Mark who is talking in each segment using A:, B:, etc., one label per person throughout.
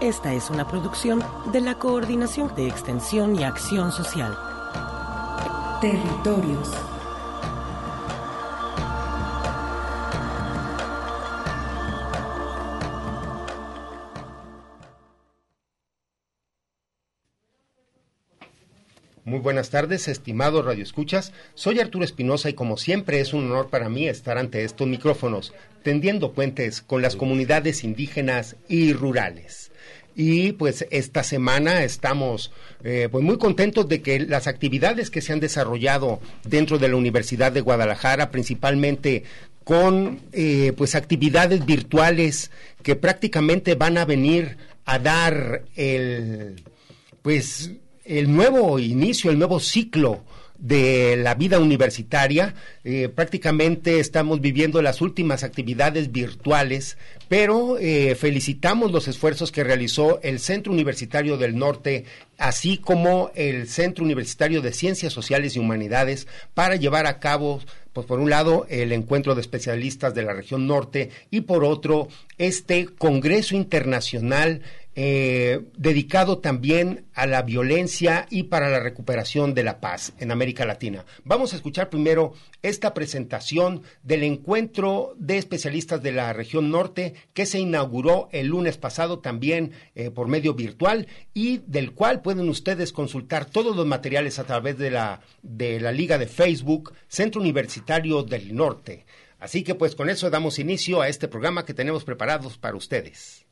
A: Esta es una producción de la Coordinación de Extensión y Acción Social.
B: Territorios.
C: Muy buenas tardes, estimados radioescuchas. Soy Arturo Espinosa y como siempre es un honor para mí estar ante estos micrófonos, tendiendo puentes con las comunidades indígenas y rurales. Y pues esta semana estamos eh, pues muy contentos de que las actividades que se han desarrollado dentro de la Universidad de Guadalajara, principalmente con eh, pues actividades virtuales que prácticamente van a venir a dar el pues el nuevo inicio, el nuevo ciclo de la vida universitaria. Eh, prácticamente estamos viviendo las últimas actividades virtuales, pero eh, felicitamos los esfuerzos que realizó el Centro Universitario del Norte, así como el Centro Universitario de Ciencias Sociales y Humanidades, para llevar a cabo pues por un lado el encuentro de especialistas de la región norte y por otro este Congreso Internacional eh, dedicado también a la violencia y para la recuperación de la paz en América Latina. Vamos a escuchar primero esta presentación del encuentro de especialistas de la región norte que se inauguró el lunes pasado también eh, por medio virtual y del cual pueden ustedes consultar todos los materiales a través de la, de la liga de Facebook Centro Universitario del Norte. Así que pues con eso damos inicio a este programa que tenemos preparados para ustedes.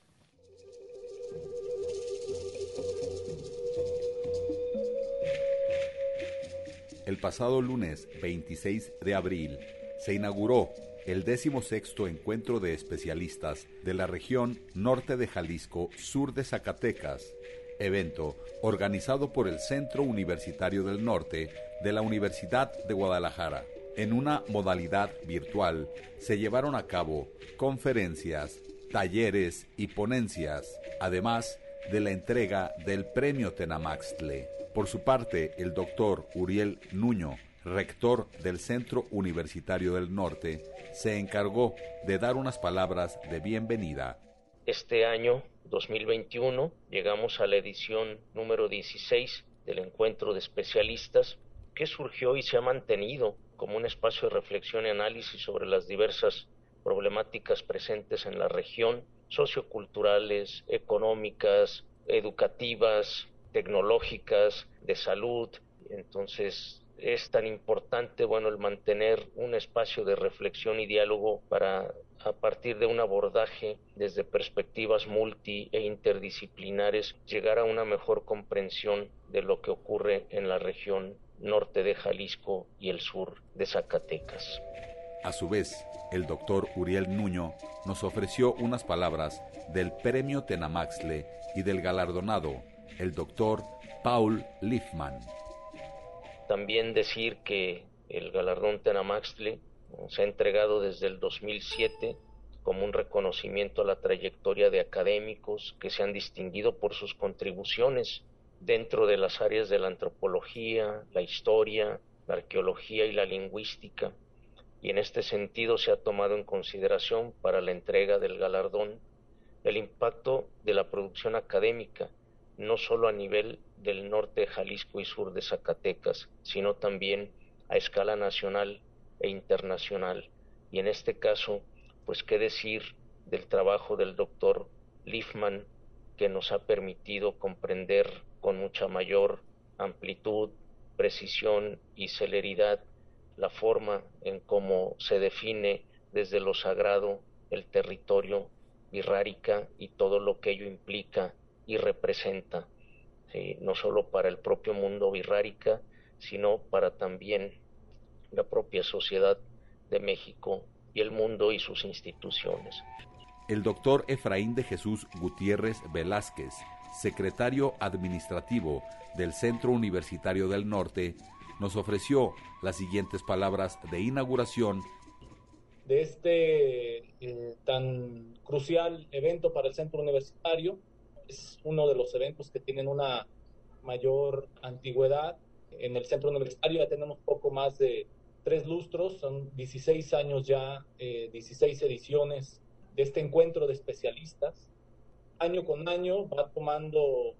D: El pasado lunes 26 de abril se inauguró el decimosexto encuentro de especialistas de la región norte de Jalisco, sur de Zacatecas, evento organizado por el Centro Universitario del Norte de la Universidad de Guadalajara. En una modalidad virtual se llevaron a cabo conferencias, talleres y ponencias, además de la entrega del Premio Tenamaxtle. Por su parte, el doctor Uriel Nuño, rector del Centro Universitario del Norte, se encargó de dar unas palabras de bienvenida.
E: Este año, 2021, llegamos a la edición número 16 del encuentro de especialistas que surgió y se ha mantenido como un espacio de reflexión y análisis sobre las diversas problemáticas presentes en la región, socioculturales, económicas, educativas, tecnológicas, de salud. Entonces es tan importante, bueno, el mantener un espacio de reflexión y diálogo para a partir de un abordaje desde perspectivas multi e interdisciplinares llegar a una mejor comprensión de lo que ocurre en la región norte de Jalisco y el sur de Zacatecas.
D: A su vez, el doctor Uriel Nuño nos ofreció unas palabras del premio Tenamaxle y del galardonado el doctor Paul Liefman.
E: También decir que el galardón Tenamaxtle se ha entregado desde el 2007 como un reconocimiento a la trayectoria de académicos que se han distinguido por sus contribuciones dentro de las áreas de la antropología, la historia, la arqueología y la lingüística. Y en este sentido se ha tomado en consideración para la entrega del galardón el impacto de la producción académica no solo a nivel del norte de Jalisco y sur de Zacatecas, sino también a escala nacional e internacional. Y en este caso, pues qué decir del trabajo del doctor Liefman, que nos ha permitido comprender con mucha mayor amplitud, precisión y celeridad la forma en cómo se define desde lo sagrado el territorio birrárica y todo lo que ello implica y representa, no solo para el propio mundo birrárica, sino para también la propia sociedad de México y el mundo y sus instituciones.
D: El doctor Efraín de Jesús Gutiérrez Velázquez, secretario administrativo del Centro Universitario del Norte, nos ofreció las siguientes palabras de inauguración
F: de este eh, tan crucial evento para el centro universitario. Es uno de los eventos que tienen una mayor antigüedad. En el centro universitario ya tenemos poco más de tres lustros, son 16 años ya, 16 eh, ediciones de este encuentro de especialistas. Año con año va tomando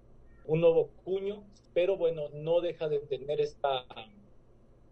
F: un nuevo cuño, pero bueno, no deja de tener esta,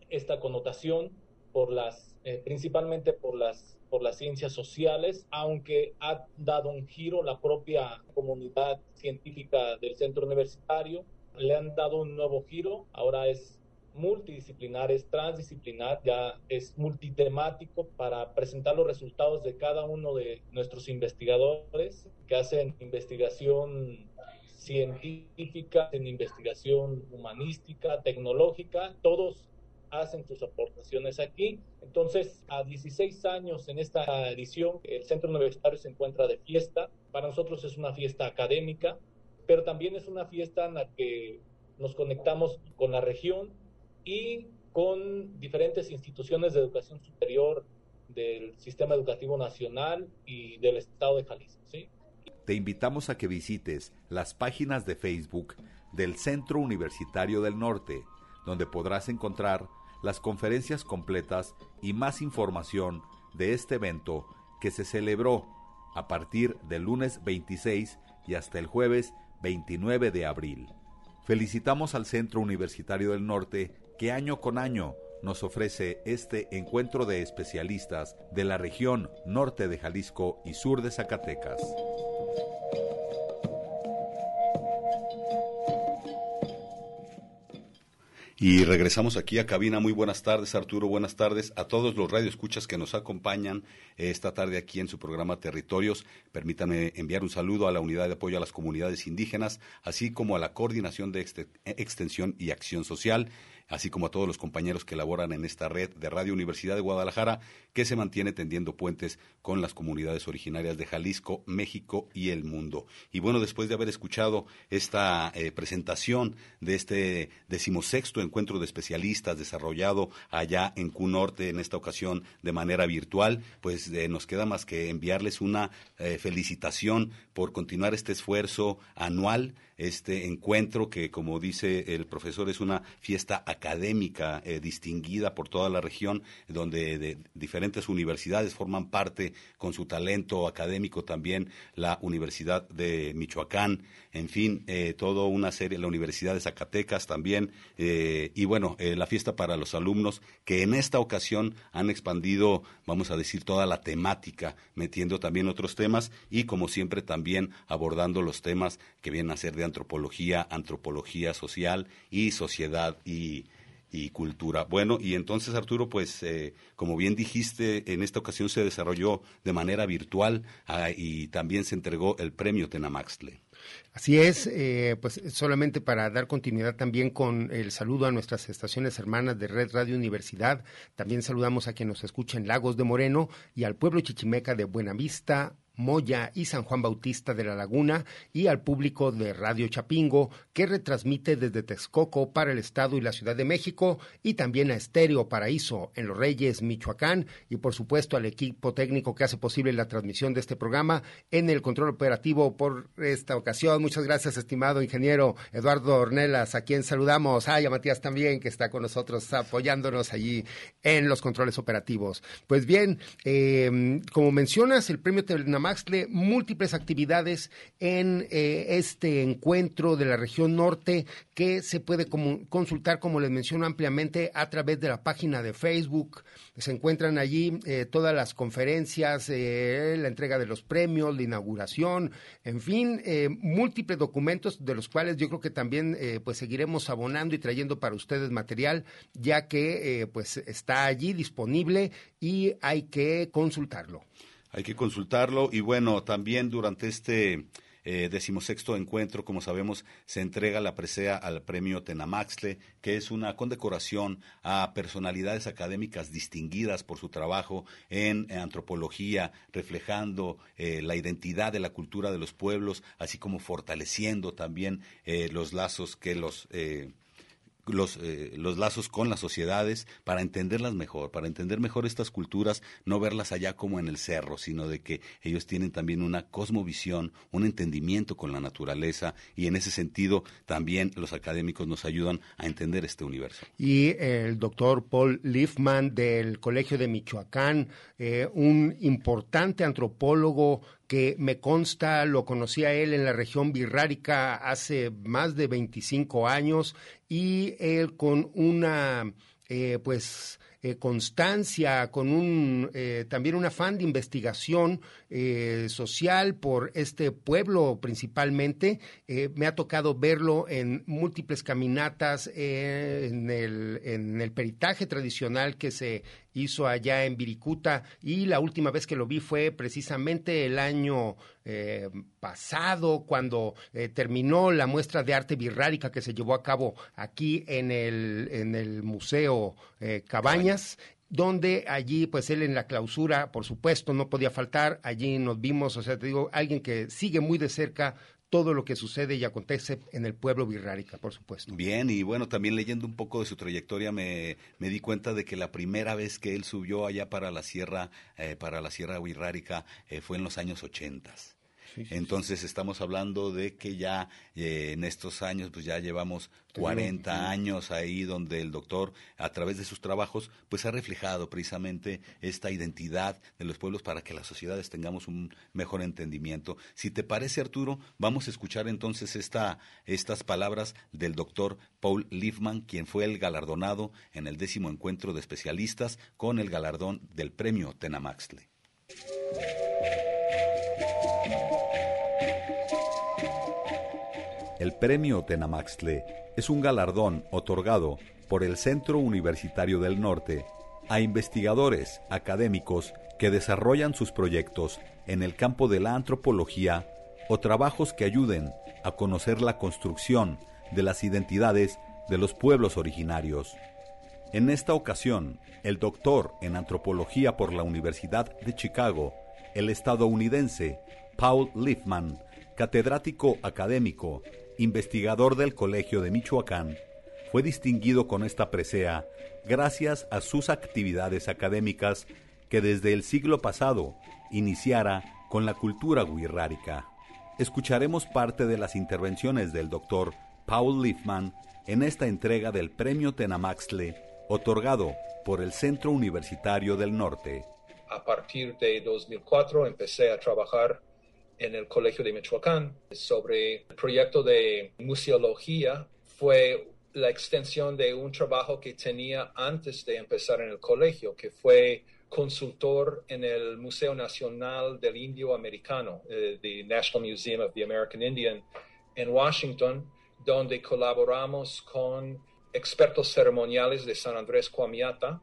F: esta connotación por las, eh, principalmente por las, por las ciencias sociales, aunque ha dado un giro la propia comunidad científica del centro universitario, le han dado un nuevo giro, ahora es multidisciplinar, es transdisciplinar, ya es multitemático para presentar los resultados de cada uno de nuestros investigadores que hacen investigación científica, en investigación humanística, tecnológica, todos hacen sus aportaciones aquí. Entonces, a 16 años en esta edición, el Centro Universitario se encuentra de fiesta. Para nosotros es una fiesta académica, pero también es una fiesta en la que nos conectamos con la región y con diferentes instituciones de educación superior del sistema educativo nacional y del estado de Jalisco. ¿sí?
D: Te invitamos a que visites las páginas de Facebook del Centro Universitario del Norte, donde podrás encontrar las conferencias completas y más información de este evento que se celebró a partir del lunes 26 y hasta el jueves 29 de abril. Felicitamos al Centro Universitario del Norte que año con año nos ofrece este encuentro de especialistas de la región norte de Jalisco y sur de Zacatecas. Y regresamos aquí a cabina. Muy buenas tardes, Arturo. Buenas tardes a todos los radioescuchas que nos acompañan esta tarde aquí en su programa Territorios. Permítanme enviar un saludo a la Unidad de Apoyo a las Comunidades Indígenas, así como a la Coordinación de Extensión y Acción Social así como a todos los compañeros que laboran en esta red de Radio Universidad de Guadalajara, que se mantiene tendiendo puentes con las comunidades originarias de Jalisco, México y el mundo. Y bueno, después de haber escuchado esta eh, presentación de este decimosexto encuentro de especialistas desarrollado allá en Q Norte, en esta ocasión de manera virtual, pues eh, nos queda más que enviarles una eh, felicitación por continuar este esfuerzo anual este encuentro que, como dice el profesor, es una fiesta académica eh, distinguida por toda la región, donde de diferentes universidades forman parte con su talento académico también la Universidad de Michoacán, en fin, eh, toda una serie, la Universidad de Zacatecas también, eh, y bueno, la fiesta para los alumnos que en esta ocasión han expandido, vamos a decir, toda la temática, metiendo también otros temas y como siempre también abordando los temas que vienen a ser de antropología, antropología social y sociedad y, cultura. Bueno, y entonces Arturo, pues eh, como bien dijiste, en esta ocasión se desarrolló de manera virtual ah, y también se entregó el premio Tenamaxtle.
C: Así es, eh, pues solamente para dar continuidad también con el saludo a nuestras estaciones hermanas de Red Radio Universidad, también saludamos a quien nos escucha en Lagos de Moreno y al pueblo chichimeca de Buenavista, Moya y San Juan Bautista de la Laguna y al público de Radio Chapingo que retransmite desde Texcoco para el Estado y la Ciudad de México y también a Estéreo Paraíso en Los Reyes, Michoacán y por supuesto al equipo técnico que hace posible la transmisión de este programa en el control operativo por esta ocasión. Muchas gracias estimado ingeniero Eduardo Ornelas a quien saludamos. Ay, a Matías también que está con nosotros apoyándonos allí en los controles operativos. Pues bien, eh, como mencionas, el premio Telena Tenamaxtle, múltiples actividades en eh, este encuentro de la región norte que se puede consultar, como les menciono ampliamente, a través de la página de Facebook. Se encuentran allí eh, todas las conferencias, eh, la entrega de los premios, la inauguración, en fin, múltiples documentos de los cuales yo creo que también pues seguiremos abonando y trayendo para ustedes material, ya que pues está allí disponible y hay que consultarlo.
D: Hay que consultarlo. Y bueno, también durante este eh, decimosexto encuentro, como sabemos, se entrega la presea al premio Tenamaxle, que es una condecoración a personalidades académicas distinguidas por su trabajo en, antropología, reflejando eh, la identidad de la cultura de los pueblos, así como fortaleciendo también eh, los lazos que los los, eh, los lazos con las sociedades para entenderlas mejor, para entender mejor estas culturas, no verlas allá como en el cerro, sino de que ellos tienen también una cosmovisión, un entendimiento con la naturaleza y en ese sentido también los académicos nos ayudan a entender este universo.
C: Y el doctor Paul Liefman del Colegio de Michoacán, eh, un importante antropólogo que me consta, lo conocía él en la región birrárica hace más de 25 años y él con una, eh, pues, eh, constancia, con un, eh, también un afán de investigación eh, social por este pueblo principalmente. me ha tocado verlo en múltiples caminatas en el, en, el, peritaje tradicional que se hizo allá en Viricuta y la última vez que lo vi fue precisamente el año pasado cuando terminó la muestra de arte birrárica que se llevó a cabo aquí en el, en el Museo Cabaña donde allí, pues él en la clausura, por supuesto, no podía faltar, allí nos vimos, o sea, te digo, alguien que sigue muy de cerca todo lo que sucede y acontece en el pueblo birrárica, por supuesto.
D: Bien, y bueno, también leyendo un poco de su trayectoria me, di cuenta de que la primera vez que él subió allá para la sierra, eh, para la sierra birrárica, eh, fue en los años ochentas. Entonces estamos hablando de que ya eh, en estos años, pues ya llevamos 40 años ahí donde el doctor, a través de sus trabajos, pues ha reflejado precisamente esta identidad de los pueblos para que las sociedades tengamos un mejor entendimiento. Si te parece, Arturo, vamos a escuchar entonces esta, estas palabras del doctor Paul Liefman, quien fue el galardonado en el décimo encuentro de especialistas con el galardón del premio Tenamaxle. El premio Tenamaxtle es un galardón otorgado por el Centro Universitario del Norte a investigadores académicos que desarrollan sus proyectos en el campo de la antropología o trabajos que ayuden a conocer la construcción de las identidades de los pueblos originarios. En esta ocasión, el doctor en antropología por la Universidad de Chicago, el estadounidense Paul Liefman, catedrático académico investigador del Colegio de Michoacán, fue distinguido con esta presea gracias a sus actividades académicas que desde el siglo pasado iniciara con la cultura guirrárica. Escucharemos parte de las intervenciones del doctor Paul Liefman en esta entrega del Premio Tenamaxle, otorgado por el Centro Universitario del Norte.
G: A partir de 2004 empecé a trabajar en el Colegio de Michoacán sobre el proyecto de museología. Fue la extensión de un trabajo que tenía antes de empezar en el colegio, que fue consultor en el Museo Nacional del Indio Americano, eh, National Museum of the American Indian, en Washington, donde colaboramos con expertos ceremoniales de San Andrés Coamiata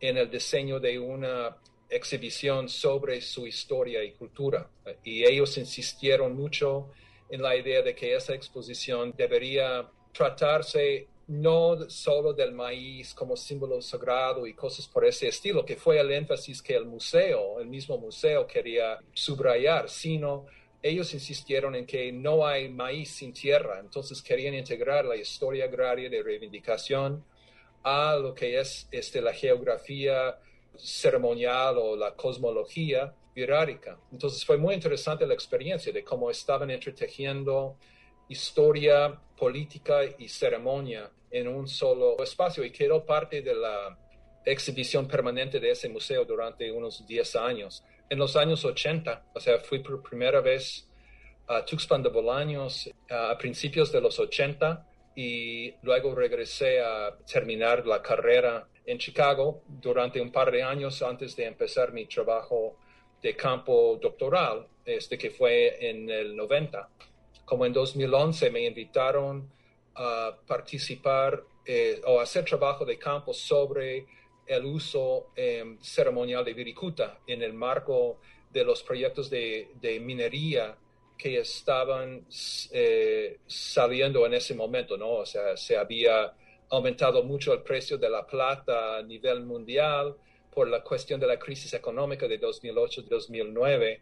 G: en el diseño de una exhibición sobre su historia y cultura. Y ellos insistieron mucho en la idea de que esa exposición debería tratarse no solo del maíz como símbolo sagrado y cosas por ese estilo, que fue el énfasis que el museo, el mismo museo quería subrayar, sino ellos insistieron en que no hay maíz sin tierra, entonces querían integrar la historia agraria de reivindicación a lo que es este, la geografía ceremonial o la cosmología virárica. Entonces fue muy interesante la experiencia de cómo estaban entretejiendo historia, política y ceremonia en un solo espacio y quedó parte de la exhibición permanente de ese museo durante unos 10 años. en los años 80, o sea, fui por primera vez a Tuxpan de Bolaños a principios de los 80 y luego regresé a terminar la carrera en Chicago durante un par de años antes de empezar mi trabajo de campo doctoral, este que fue en el 90. Como en 2011 me invitaron a participar eh, o hacer trabajo de campo sobre el uso em, ceremonial de Viricuta en el marco de los proyectos de, minería que estaban eh, saliendo en ese momento, ¿no? O sea, se había aumentado mucho el precio de la plata a nivel mundial por la cuestión de la crisis económica de 2008-2009.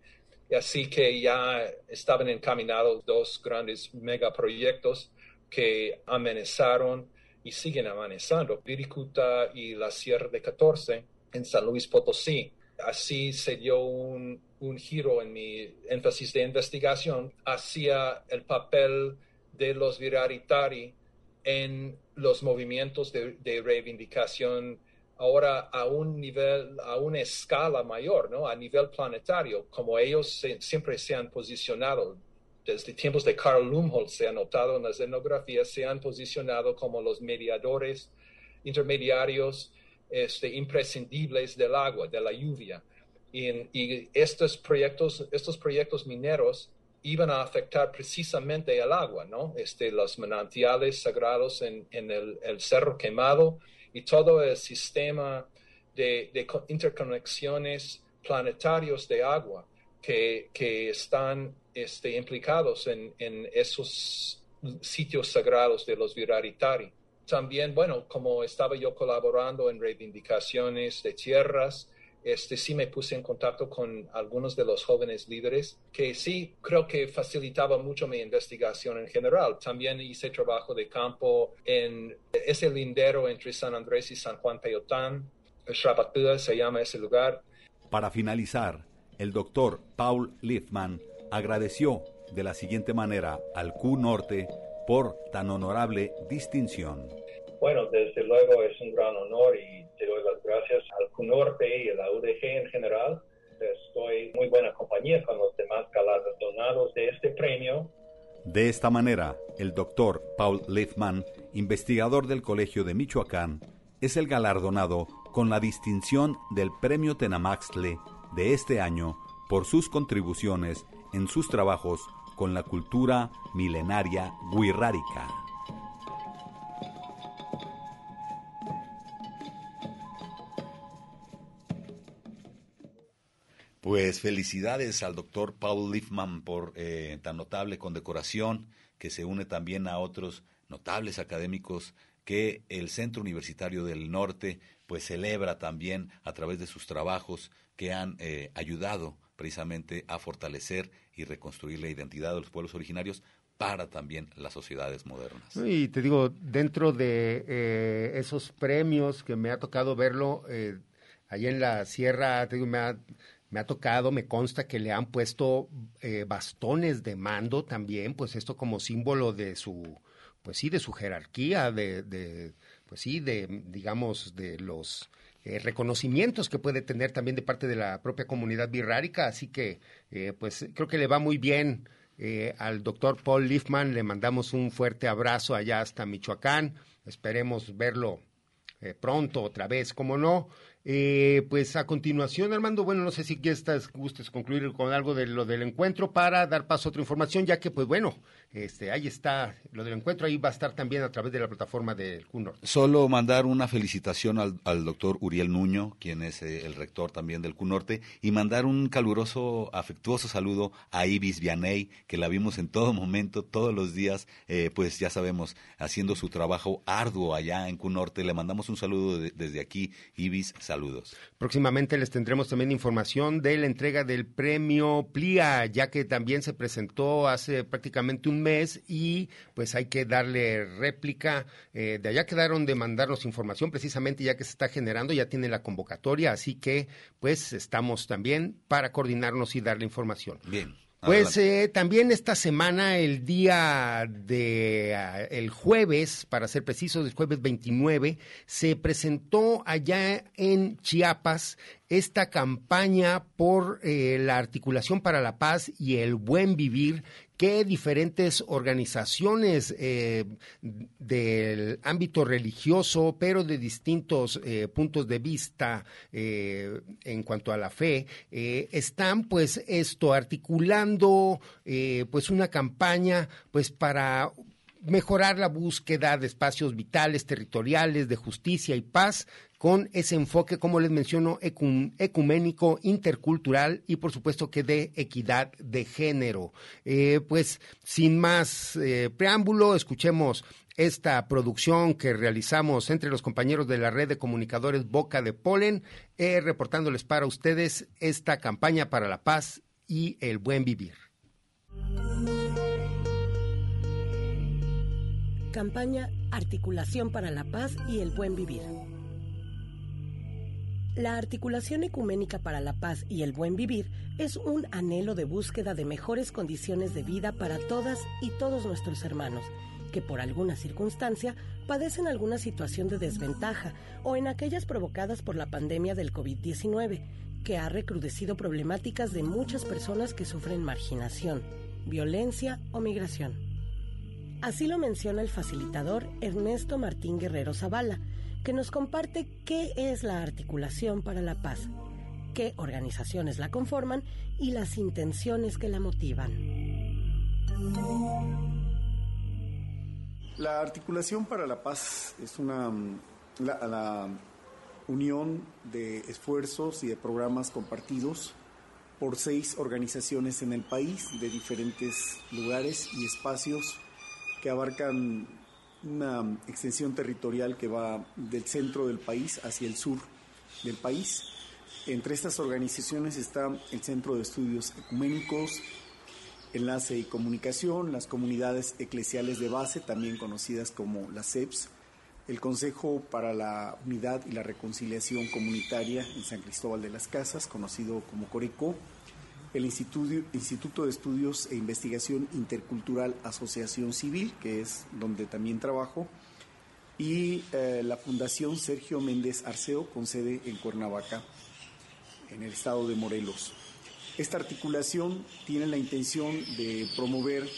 G: Así que ya estaban encaminados dos grandes megaproyectos que amenazaron y siguen amenazando Viricuta y la Sierra de 14 en San Luis Potosí. Así se dio un, un giro en mi énfasis de investigación hacia el papel de los viraritari en los movimientos de, de, reivindicación ahora a un nivel, a una escala mayor, ¿no? A nivel planetario, como ellos siempre se han posicionado desde tiempos de Carl Lumholtz se ha notado en las etnografías, se han posicionado como los mediadores intermediarios este, imprescindibles del agua, de la lluvia. Y, estos, proyectos, estos proyectos mineros iban a afectar precisamente el agua, ¿no? Este, los manantiales sagrados en, el, Cerro Quemado y todo el sistema de, de interconexiones planetarios de agua que, están este, implicados en, esos sitios sagrados de los Viraritari. También, bueno, como estaba yo colaborando en reivindicaciones de tierras, este, sí me puse en contacto con algunos de los jóvenes líderes que sí creo que facilitaba mucho mi investigación en general. También hice trabajo de campo en ese lindero entre San Andrés y San Juan Peyotán. Xrapatúa se llama ese lugar.
D: Para finalizar, el doctor Paul Liefman agradeció de la siguiente manera al Q Norte por tan honorable distinción.
H: Bueno, desde luego es un gran honor y te doy las gracias al Q Norte y a la UDG en general. Estoy muy buena compañía con los demás galardonados de este premio.
D: De esta manera, el doctor Paul Liefman, investigador del Colegio de Michoacán, es el galardonado con la distinción del Premio Tenamaxtle de este año por sus contribuciones en sus trabajos con la cultura milenaria guirrárica. Pues felicidades al doctor Paul Liefman por eh, tan notable condecoración que se une también a otros notables académicos que el Centro Universitario del Norte pues celebra también a través de sus trabajos que han eh, ayudado precisamente a fortalecer y reconstruir la identidad de los pueblos originarios para también las sociedades modernas.
C: Y te digo, dentro de eh, esos premios que me ha tocado verlo, eh, ahí en la sierra, te digo, me ha, me ha tocado, me consta que le han puesto eh, bastones de mando también, pues esto como símbolo de su, pues sí, de su jerarquía, de, de pues sí, de, digamos, de los eh, reconocimientos que puede tener también de parte de la propia comunidad birrárica. Así que, eh, pues creo que le va muy bien eh, al doctor Paul Liefman. Le mandamos un fuerte abrazo allá hasta Michoacán. Esperemos verlo pronto otra vez, como no. Eh, pues a continuación, Armando, bueno, no sé si estás, gustes concluir con algo de lo del encuentro para dar paso a otra información, ya que, pues bueno, este, ahí está lo del encuentro, ahí va a estar también a través de la plataforma del CUNOR.
D: Solo mandar una felicitación al, doctor Uriel Nuño, quien es eh, el rector también del CUNORTE, y mandar un caluroso, afectuoso saludo a Ibis Vianey, que la vimos en todo momento, todos los días, eh, pues ya sabemos, haciendo su trabajo arduo allá en CUNORTE. Le mandamos un saludo desde aquí, Ibis Saludos.
C: Próximamente les tendremos también información de la entrega del premio PLIA, ya que también se presentó hace prácticamente un mes y pues hay que darle réplica. Eh, de allá quedaron de mandarnos información precisamente ya que se está generando, ya tiene la convocatoria, así que pues estamos también para coordinarnos y darle información.
D: Bien.
C: Pues eh, también esta semana, el día de ah, el jueves, para ser preciso, el jueves 29, se presentó allá en Chiapas esta campaña por eh, la articulación para la paz y el buen vivir que diferentes organizaciones eh, del ámbito religioso, pero de distintos eh, puntos de vista eh, en cuanto a la fe, están pues esto articulando pues una campaña pues para mejorar la búsqueda de espacios vitales, territoriales, de justicia y paz, con ese enfoque, como les menciono, ecuménico, intercultural y por supuesto que de equidad de género. Eh, pues sin más eh, preámbulo, escuchemos esta producción que realizamos entre los compañeros de la red de comunicadores Boca de Polen, eh, reportándoles para ustedes esta campaña para la paz y el buen vivir.
A: Campaña Articulación para la Paz y el Buen Vivir. La articulación ecuménica para la paz y el buen vivir es un anhelo de búsqueda de mejores condiciones de vida para todas y todos nuestros hermanos que por alguna circunstancia padecen alguna situación de desventaja o en aquellas provocadas por la pandemia del COVID-19, que ha recrudecido problemáticas de muchas personas que sufren marginación, violencia o migración. Así lo menciona el facilitador Ernesto Martín Guerrero Zavala, que nos comparte qué es la articulación para la paz, qué organizaciones la conforman y las intenciones que la motivan.
I: La articulación para la paz es una la unión de esfuerzos y de programas compartidos por seis organizaciones en el país de diferentes lugares y espacios que abarcan una extensión territorial que va del centro del país hacia el sur del país. Entre estas organizaciones está el Centro de Estudios Ecuménicos, Enlace y Comunicación, las comunidades eclesiales de base, también conocidas como las CEPS, el Consejo para la Unidad y la Reconciliación Comunitaria en San Cristóbal de las Casas, conocido como CORECO, el Instituto, de Estudios e Investigación Intercultural Asociación Civil, que es donde también trabajo, y eh, la Fundación Sergio Méndez Arceo, con sede en Cuernavaca, en el estado de Morelos. Esta articulación tiene la intención de promover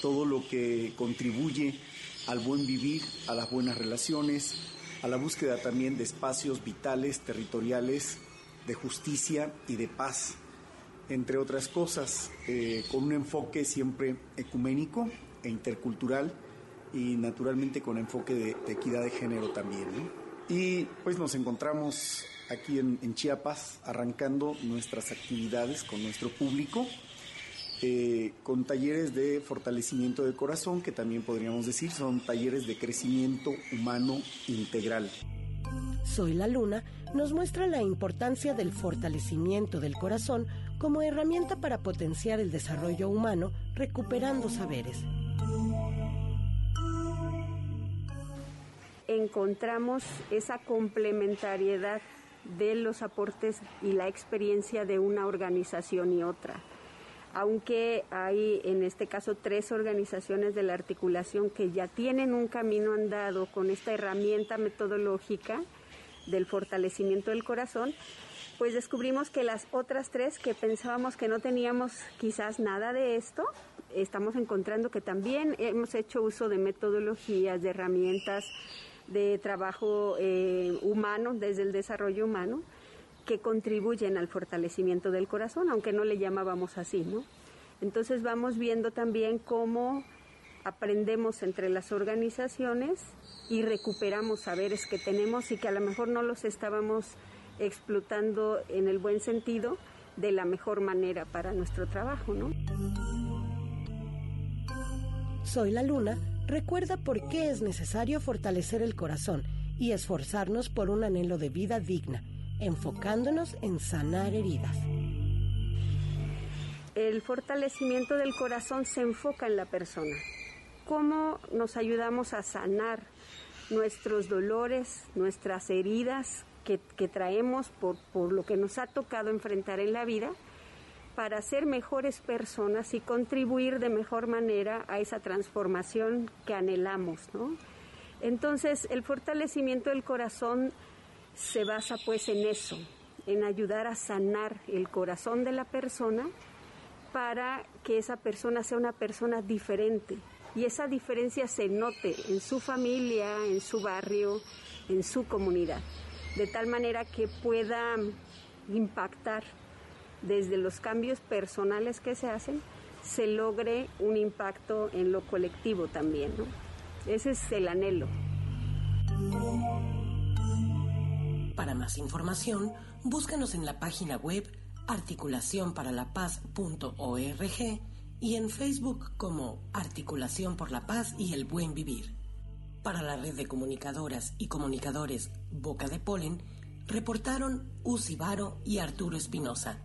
I: todo lo que contribuye al buen vivir, a las buenas relaciones, a la búsqueda también de espacios vitales, territoriales, de justicia y de paz entre otras cosas, eh, con un enfoque siempre ecuménico e intercultural y naturalmente con enfoque de, equidad de género también. Y pues nos encontramos aquí en, Chiapas arrancando nuestras actividades con nuestro público. Eh, con talleres de fortalecimiento de corazón, que también podríamos decir son talleres de crecimiento humano integral.
A: Soy la Luna nos muestra la importancia del fortalecimiento del corazón como herramienta para potenciar el desarrollo humano recuperando saberes.
J: Encontramos esa complementariedad de los aportes y la experiencia de una organización y otra. Aunque hay en este caso tres organizaciones de la articulación que ya tienen un camino andado con esta herramienta metodológica del fortalecimiento del corazón, pues descubrimos que las otras tres que pensábamos que no teníamos quizás nada de esto, estamos encontrando que también hemos hecho uso de metodologías, de herramientas de trabajo eh, humano, desde el desarrollo humano, que contribuyen al fortalecimiento del corazón, aunque no le llamábamos así, ¿no? Entonces vamos viendo también cómo aprendemos entre las organizaciones y recuperamos saberes que tenemos y que a lo mejor no los estábamos explotando en el buen sentido de la mejor manera para nuestro trabajo, ¿no?
A: Soy la luna recuerda por qué es necesario fortalecer el corazón y esforzarnos por un anhelo de vida digna, enfocándonos en sanar heridas.
J: El fortalecimiento del corazón se enfoca en la persona. ¿Cómo nos ayudamos a sanar nuestros dolores, nuestras heridas que, traemos por, por, lo que nos ha tocado enfrentar en la vida, para ser mejores personas y contribuir de mejor manera a esa transformación que anhelamos, ¿no? Entonces, el fortalecimiento del corazón se basa pues en eso, en ayudar a sanar el corazón de la persona para que esa persona sea una persona diferente y esa diferencia se note en su familia, en su barrio, en su comunidad, de tal manera que pueda impactar desde los cambios personales que se hacen, se logre un impacto en lo colectivo también. Ese es el anhelo.
A: Para más información, búscanos en la página web articulacionparalapaz.org y en Facebook como Articulación por la Paz y el Buen Vivir. Para la red de comunicadoras y comunicadores Boca de Polen, reportaron Uzi Varo y Arturo Espinosa.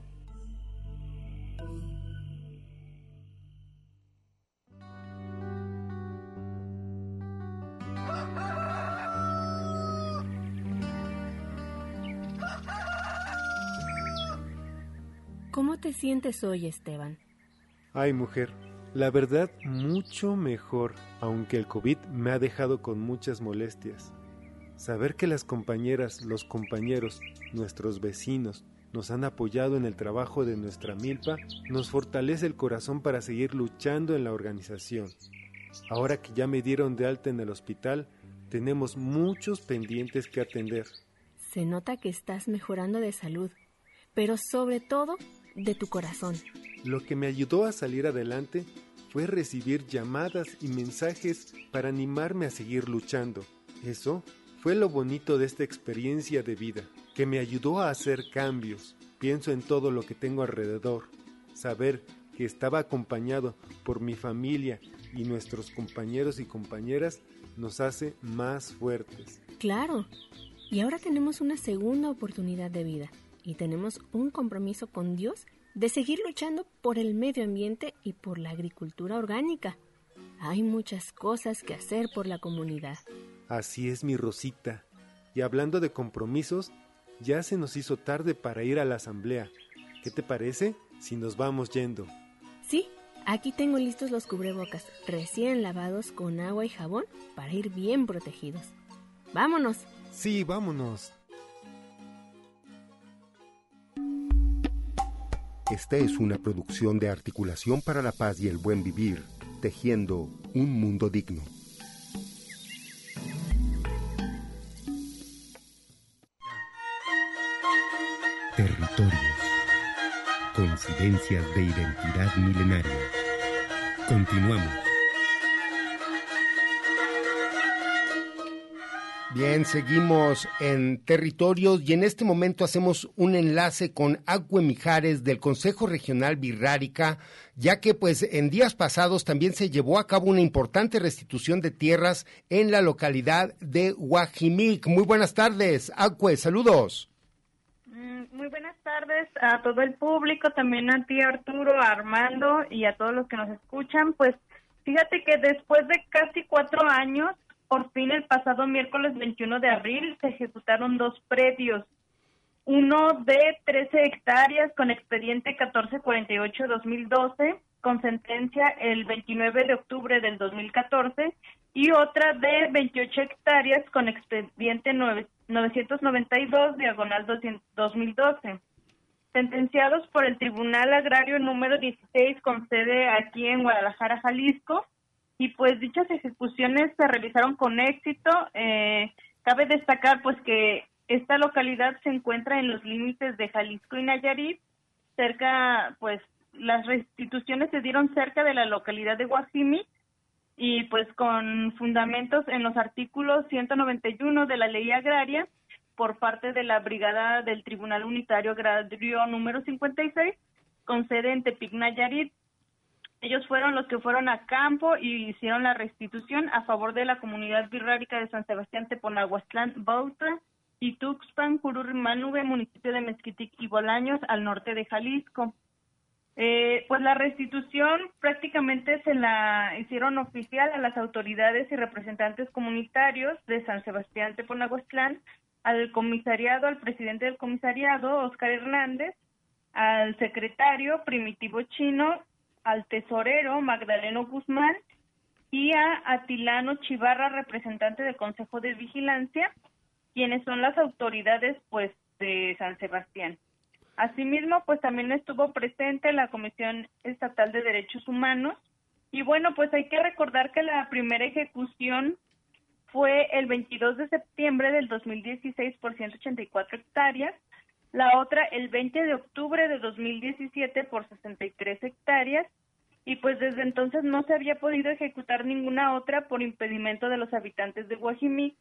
K: ¿Cómo te sientes hoy, Esteban?
L: Ay, mujer, la verdad mucho mejor, aunque el COVID me ha dejado con muchas molestias. Saber que las compañeras, los compañeros, nuestros vecinos, nos han apoyado en el trabajo de nuestra milpa, nos fortalece el corazón para seguir luchando en la organización. Ahora que ya me dieron de alta en el hospital, tenemos muchos pendientes que atender.
K: Se nota que estás mejorando de salud, pero sobre todo de tu corazón.
L: Lo que me ayudó a salir adelante fue recibir llamadas y mensajes para animarme a seguir luchando. Eso fue lo bonito de esta experiencia de vida, que me ayudó a hacer cambios. Pienso en todo lo que tengo alrededor. Saber que estaba acompañado por mi familia y nuestros compañeros y compañeras nos hace más fuertes.
K: Claro. Y ahora tenemos una segunda oportunidad de vida y tenemos un compromiso con Dios de seguir luchando por el medio ambiente y por la agricultura orgánica. Hay muchas cosas que hacer por la comunidad.
L: Así es mi Rosita. Y hablando de compromisos, ya se nos hizo tarde para ir a la asamblea. ¿Qué te parece si nos vamos yendo?
K: Sí, aquí tengo listos los cubrebocas, recién lavados con agua y jabón para ir bien protegidos. ¡Vámonos!
L: Sí, vámonos.
C: Esta es una producción de Articulación para la Paz y el Buen Vivir, tejiendo un mundo digno. Territorios. Coincidencias de identidad milenaria. Continuamos. Bien, seguimos en territorios y en este momento hacemos un enlace con Agüe Mijares del Consejo Regional Birrárica, ya que pues en días pasados también se llevó a cabo una importante restitución de tierras en la localidad de Guajimic. Muy buenas tardes, Agüe, saludos.
M: Muy buenas tardes a todo el público, también a ti Arturo, a Armando y a todos los que nos escuchan. Pues fíjate que después de casi cuatro años por fin el pasado miércoles 21 de abril se ejecutaron dos predios, uno de 13 hectáreas con expediente 1448-2012, con sentencia el 29 de octubre del 2014, y otra de 28 hectáreas con expediente 992, diagonal 2012 sentenciados por el Tribunal Agrario número 16 con sede aquí en Guadalajara, Jalisco, y pues dichas ejecuciones se realizaron con éxito. Eh, cabe destacar pues que esta localidad se encuentra en los límites de Jalisco y Nayarit, cerca pues las restituciones se dieron cerca de la localidad de Guajimi y pues con fundamentos en los artículos 191 de la ley agraria por parte de la Brigada del Tribunal Unitario Agrario número 56 con sede en Tepic Nayarit ellos fueron los que fueron a campo y hicieron la restitución a favor de la comunidad birrárica de San Sebastián Teponahuastlán, Bautra y Tuxpan, Cururmanube, municipio de Mezquitic y Bolaños, al norte de Jalisco. Eh, pues la restitución prácticamente se la hicieron oficial a las autoridades y representantes comunitarios de San Sebastián Teponahuastlán, al comisariado, al presidente del comisariado, Oscar Hernández, al secretario Primitivo Chino, al tesorero Magdaleno Guzmán y a Atilano Chivarra, representante del Consejo de Vigilancia, quienes son las autoridades pues de San Sebastián. Asimismo, pues también estuvo presente la Comisión Estatal de Derechos Humanos. Y bueno, pues hay que recordar que la primera ejecución fue el 22 de septiembre del 2016 por 184 hectáreas, la otra el 20 de octubre de 2017 por 63 hectáreas y pues desde entonces no se había podido ejecutar ninguna otra por impedimento de los habitantes de Guajimí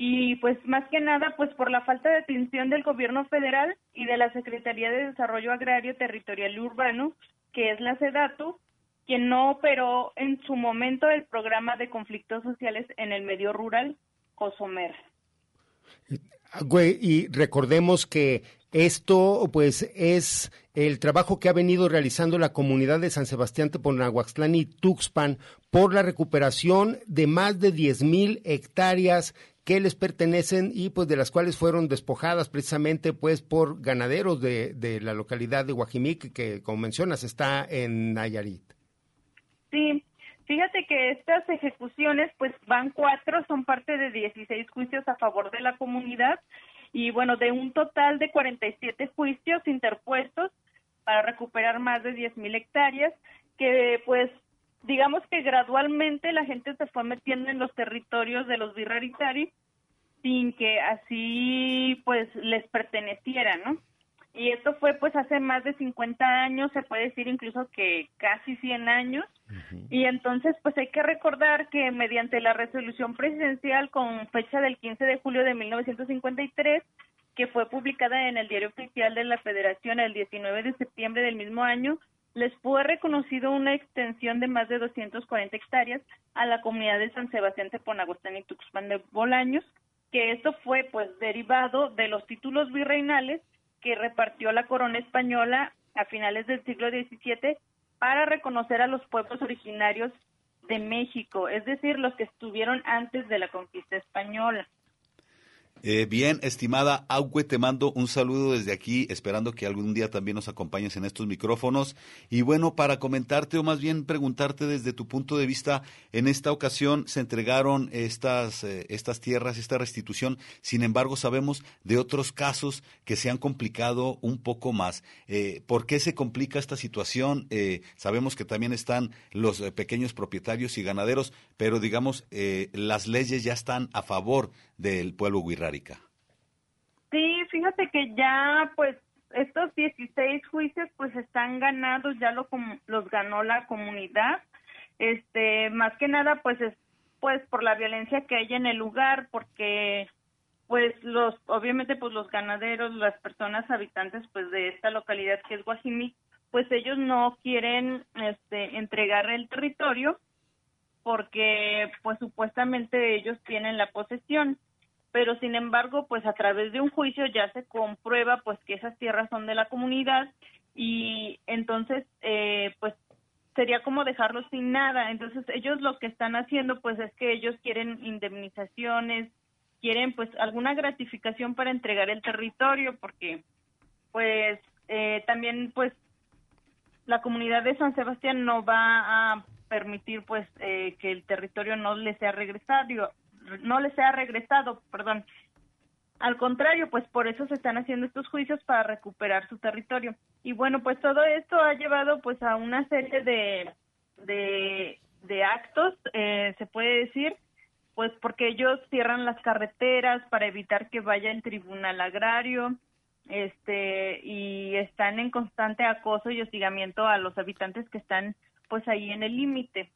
M: y pues más que nada pues por la falta de atención del gobierno federal y de la Secretaría de Desarrollo Agrario, Territorial y Urbano, que es la SEDATU, quien no operó en su momento el programa de conflictos sociales en el medio rural, COSOMER.
C: y recordemos que esto, pues, es el trabajo que ha venido realizando la comunidad de San Sebastián Teponahuaxtlán y Tuxpan por la recuperación de más de 10 mil hectáreas que les pertenecen y pues de las cuales fueron despojadas precisamente pues por ganaderos de, de la localidad de Guajimic que como mencionas está en Nayarit.
M: Sí, fíjate que estas ejecuciones pues van cuatro, son parte de 16 juicios a favor de la comunidad y bueno, de un total de 47 juicios interpuestos para recuperar más de 10.000 hectáreas, que pues digamos que gradualmente la gente se fue metiendo en los territorios de los birraritari sin que así pues les perteneciera, ¿no? Y esto fue pues hace más de 50 años, se puede decir incluso que casi 100 años. Y entonces pues hay que recordar que mediante la resolución presidencial con fecha del 15 de julio de 1953, que fue publicada en el Diario Oficial de la Federación el 19 de septiembre del mismo año, les fue reconocido una extensión de más de 240 hectáreas a la comunidad de San Sebastián, Teponagostán y Tuxpan de Bolaños, que esto fue pues derivado de los títulos virreinales que repartió la corona española a finales del siglo XVII para reconocer a los pueblos originarios de México, es decir, los que estuvieron antes de la conquista española.
D: Eh, bien, estimada Augüe, te mando un saludo desde aquí, esperando que algún día también nos acompañes en estos micrófonos. Y bueno, para comentarte o más bien preguntarte desde tu punto de vista, en esta ocasión se entregaron estas, eh, estas tierras, esta restitución. Sin embargo, sabemos de otros casos que se han complicado un poco más. Eh, ¿Por qué se complica esta situación? sabemos que también están los pequeños propietarios y ganaderos, pero digamos, las leyes ya están a favor del pueblo wixárika.
M: Sí, fíjate que ya pues estos 16 juicios pues están ganados, ya lo, los ganó la comunidad. Este, más que nada pues es pues por la violencia que hay en el lugar, porque pues los obviamente pues los ganaderos, las personas habitantes pues de esta localidad que es Guajimí, pues ellos no quieren este entregar el territorio porque pues supuestamente ellos tienen la posesión pero sin embargo, pues a través de un juicio ya se comprueba pues que esas tierras son de la comunidad y entonces eh, pues sería como dejarlos sin nada. Entonces ellos lo que están haciendo pues es que ellos quieren indemnizaciones, quieren pues alguna gratificación para entregar el territorio porque pues eh, también pues la comunidad de San Sebastián no va a permitir pues eh, que el territorio no les sea regresado no les sea regresado, perdón. Al contrario, pues por eso se están haciendo estos juicios para recuperar su territorio. Y bueno, pues todo esto ha llevado pues a una serie de, de, actos, eh, se puede decir, pues porque ellos cierran las carreteras para evitar que vaya el tribunal agrario, este, y están en constante acoso y hostigamiento a los habitantes que están pues ahí en el límite.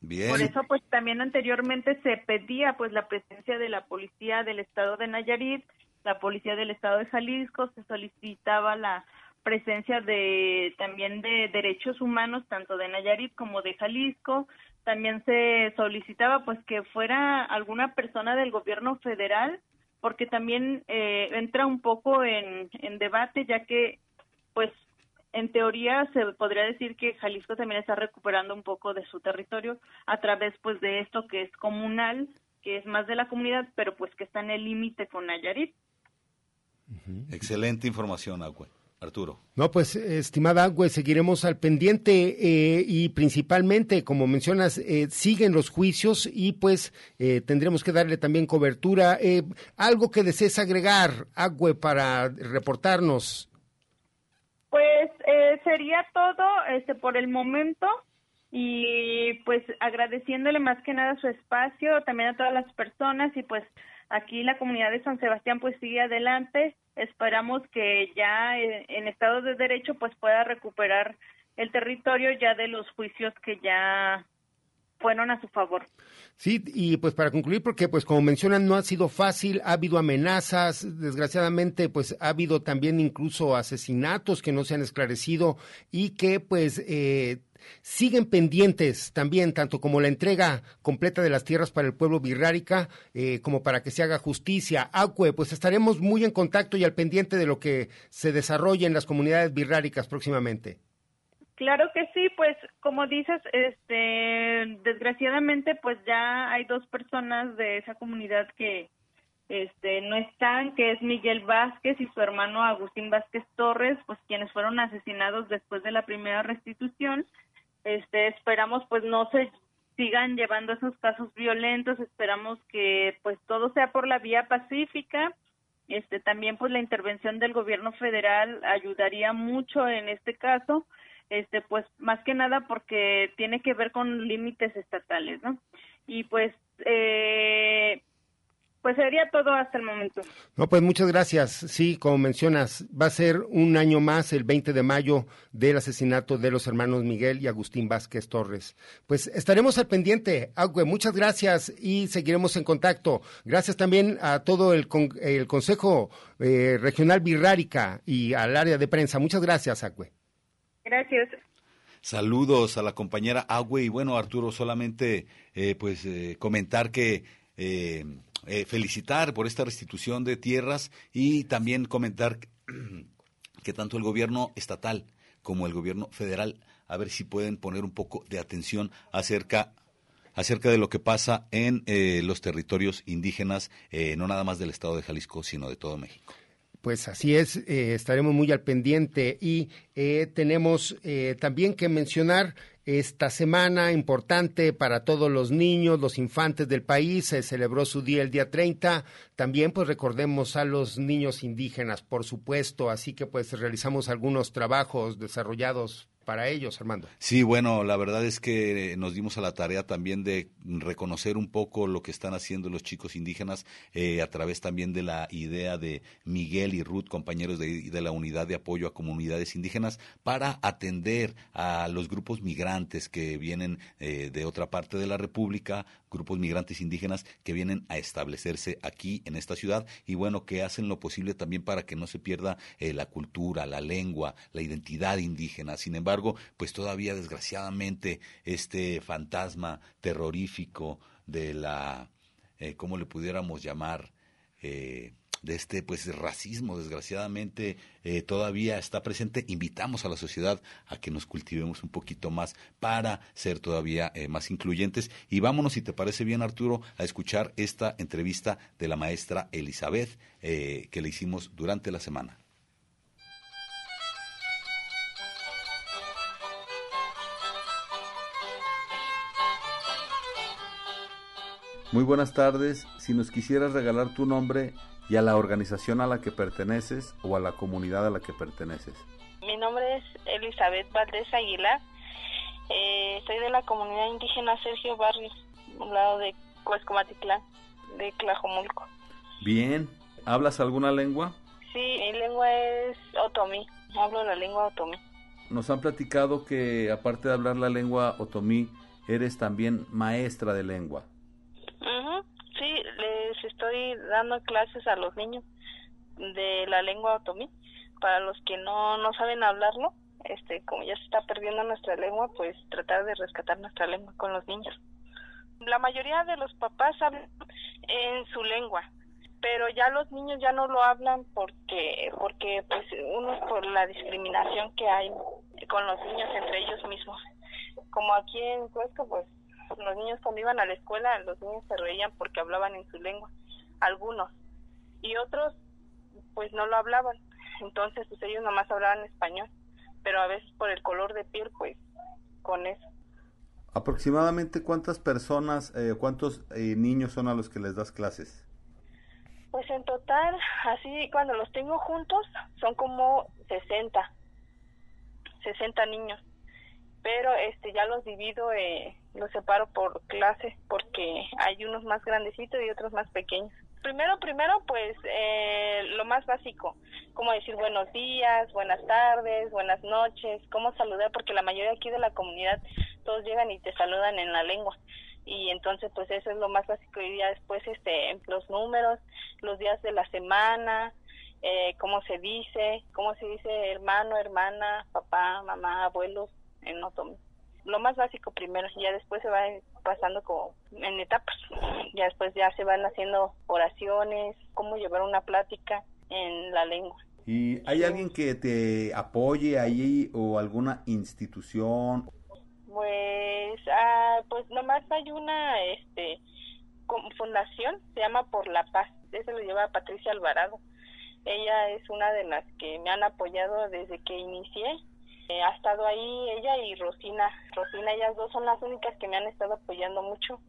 M: Por eso, pues también anteriormente se pedía pues la presencia de la policía del estado de Nayarit, la policía del estado de Jalisco, se solicitaba la presencia de también de derechos humanos tanto de Nayarit como de Jalisco, también se solicitaba pues que fuera alguna persona del gobierno federal porque también eh, entra un poco en, en debate ya que pues en teoría se podría decir que Jalisco también está recuperando un poco de su territorio a través pues de esto que es comunal, que es más de la comunidad, pero pues que está en el límite con Nayarit.
D: Excelente información, Agüe. Arturo.
C: No, pues, estimada Agüe, seguiremos al pendiente eh, y principalmente, como mencionas, eh, siguen los juicios y pues eh, tendremos que darle también cobertura. algo que desees agregar, Agüe, para reportarnos.
M: Pues sería todo este por el momento y pues agradeciéndole más que nada su espacio, también a todas las personas y pues aquí la comunidad de San Sebastián pues sigue adelante. Esperamos que ya en estado de derecho pues pueda recuperar el territorio ya de los juicios que ya fueron a su favor.
C: Sí, y pues para concluir, porque pues como mencionan, no ha sido fácil, ha habido amenazas, desgraciadamente pues ha habido también incluso asesinatos que no se han esclarecido y que pues eh, siguen pendientes también, tanto como la entrega completa de las tierras para el pueblo birrárica, eh, como para que se haga justicia. Acue, pues estaremos muy en contacto y al pendiente de lo que se desarrolle en las comunidades birráricas próximamente.
M: Claro que sí, pues como dices, este, desgraciadamente, pues ya hay dos personas de esa comunidad que este, no están, que es Miguel Vázquez y su hermano Agustín Vázquez Torres, pues quienes fueron asesinados después de la primera restitución. Este, esperamos pues no se sigan llevando esos casos violentos, esperamos que pues todo sea por la vía pacífica. Este, también pues la intervención del gobierno federal ayudaría mucho en este caso, este, pues más que nada porque tiene que ver con límites estatales, ¿no? Y pues eh, pues sería todo hasta el momento.
C: No, pues muchas gracias. Sí, como mencionas, va a ser un año más, el 20 de mayo, del asesinato de los hermanos Miguel y Agustín Vázquez Torres. Pues estaremos al pendiente. Agüe, muchas gracias y seguiremos en contacto. Gracias también a todo el, el Consejo eh, Regional Birrárica y al área de prensa. Muchas gracias, Agüe.
M: Gracias.
D: Saludos a la compañera Agüe y bueno, Arturo, solamente eh, pues eh, comentar que eh, felicitar por esta restitución de tierras y también comentar que tanto el gobierno estatal como el gobierno federal, a ver si pueden poner un poco de atención acerca acerca de lo que pasa en eh, los territorios indígenas, eh, no nada más del estado de Jalisco, sino de todo México.
C: Pues así es, estaremos muy al pendiente y tenemos también que mencionar esta semana importante para todos los niños, los infantes del país. Se celebró su día el día 30. También pues recordemos a los niños indígenas, por supuesto. Así que pues realizamos algunos trabajos desarrollados para ellos, Armando.
D: Sí, bueno, la verdad es que nos dimos a la tarea también de reconocer un poco lo que están haciendo los chicos indígenas eh, a través también de la idea de Miguel y Ruth, compañeros de, de la unidad de apoyo a comunidades indígenas, para atender a los grupos migrantes que vienen eh, de otra parte de la República, grupos migrantes indígenas que vienen a establecerse aquí en esta ciudad y bueno, que hacen lo posible también para que no se pierda eh, la cultura, la lengua, la identidad indígena. Sin embargo, pues todavía desgraciadamente este fantasma terrorífico de la, eh, ¿cómo le pudiéramos llamar? Eh, de este pues racismo desgraciadamente eh, todavía está presente. Invitamos a la sociedad a que nos cultivemos un poquito más para ser todavía eh, más incluyentes. Y vámonos si te parece bien Arturo a escuchar esta entrevista de la maestra Elizabeth eh, que le hicimos durante la semana Muy buenas tardes. Si nos quisieras regalar tu nombre y a la organización a la que perteneces o a la comunidad a la que perteneces.
N: Mi nombre es Elizabeth Valdés Aguilar. Eh, soy de la comunidad indígena Sergio Barrios, un lado de Cuescomatitlán, de Tlajomulco.
D: Bien. ¿Hablas alguna lengua?
N: Sí, mi lengua es otomí. Hablo la lengua otomí.
D: Nos han platicado que aparte de hablar la lengua otomí, eres también maestra de lengua.
N: Sí, les estoy dando clases a los niños de la lengua otomí. Para los que no, no saben hablarlo, este, como ya se está perdiendo nuestra lengua, pues tratar de rescatar nuestra lengua con los niños. La mayoría de los papás hablan en su lengua, pero ya los niños ya no lo hablan porque porque pues uno es por la discriminación que hay con los niños entre ellos mismos. Como aquí en Cuesco, pues los niños cuando iban a la escuela, los niños se reían porque hablaban en su lengua, algunos. Y otros pues no lo hablaban. Entonces, pues ellos nomás hablaban español, pero a veces por el color de piel, pues con eso.
D: Aproximadamente cuántas personas, eh, cuántos eh, niños son a los que les das clases?
N: Pues en total, así cuando los tengo juntos, son como 60, 60 niños. Pero este ya los divido, eh, los separo por clase, porque hay unos más grandecitos y otros más pequeños. Primero, primero, pues eh, lo más básico, como decir buenos días, buenas tardes, buenas noches, cómo saludar, porque la mayoría aquí de la comunidad todos llegan y te saludan en la lengua y entonces pues eso es lo más básico y ya después este los números los días de la semana eh, cómo se dice cómo se dice hermano hermana papá mamá abuelos en otomí lo más básico primero ya después se va pasando como en etapas ya después ya se van haciendo oraciones cómo llevar una plática en la lengua
D: ¿Y hay alguien que te apoye ahí o alguna institución
N: pues, ah, pues nomás hay una, este, fundación, se llama Por la Paz, eso lo lleva Patricia Alvarado. Ella es una de las que me han apoyado desde que inicié. Eh, ha estado ahí ella y Rosina. Rosina, ellas dos son las únicas que me han estado apoyando mucho.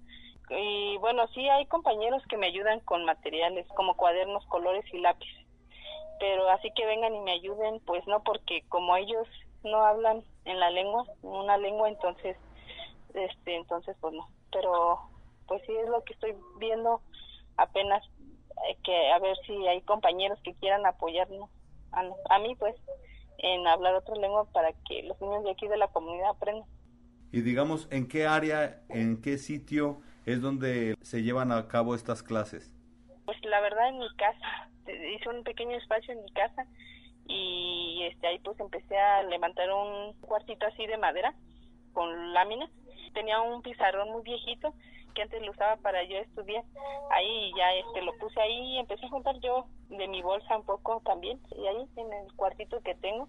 N: Y bueno, sí hay compañeros que me ayudan con materiales como cuadernos, colores y lápices. Pero así que vengan y me ayuden, pues no, porque como ellos no hablan en la lengua, en una lengua, entonces, este, entonces pues no, pero pues sí es lo que estoy viendo apenas eh, que a ver si hay compañeros que quieran apoyarnos a, a mí pues en hablar otra lengua para que los niños de aquí de la comunidad aprendan.
D: Y digamos, ¿en qué área, en qué sitio es donde se llevan a cabo estas clases?
N: Pues la verdad en mi casa, hice un pequeño espacio en mi casa y este ahí pues empecé a levantar un cuartito así de madera con láminas tenía un pizarrón muy viejito que antes lo usaba para yo estudiar. Ahí ya este lo puse ahí y empecé a juntar yo de mi bolsa un poco también y ahí en el cuartito que tengo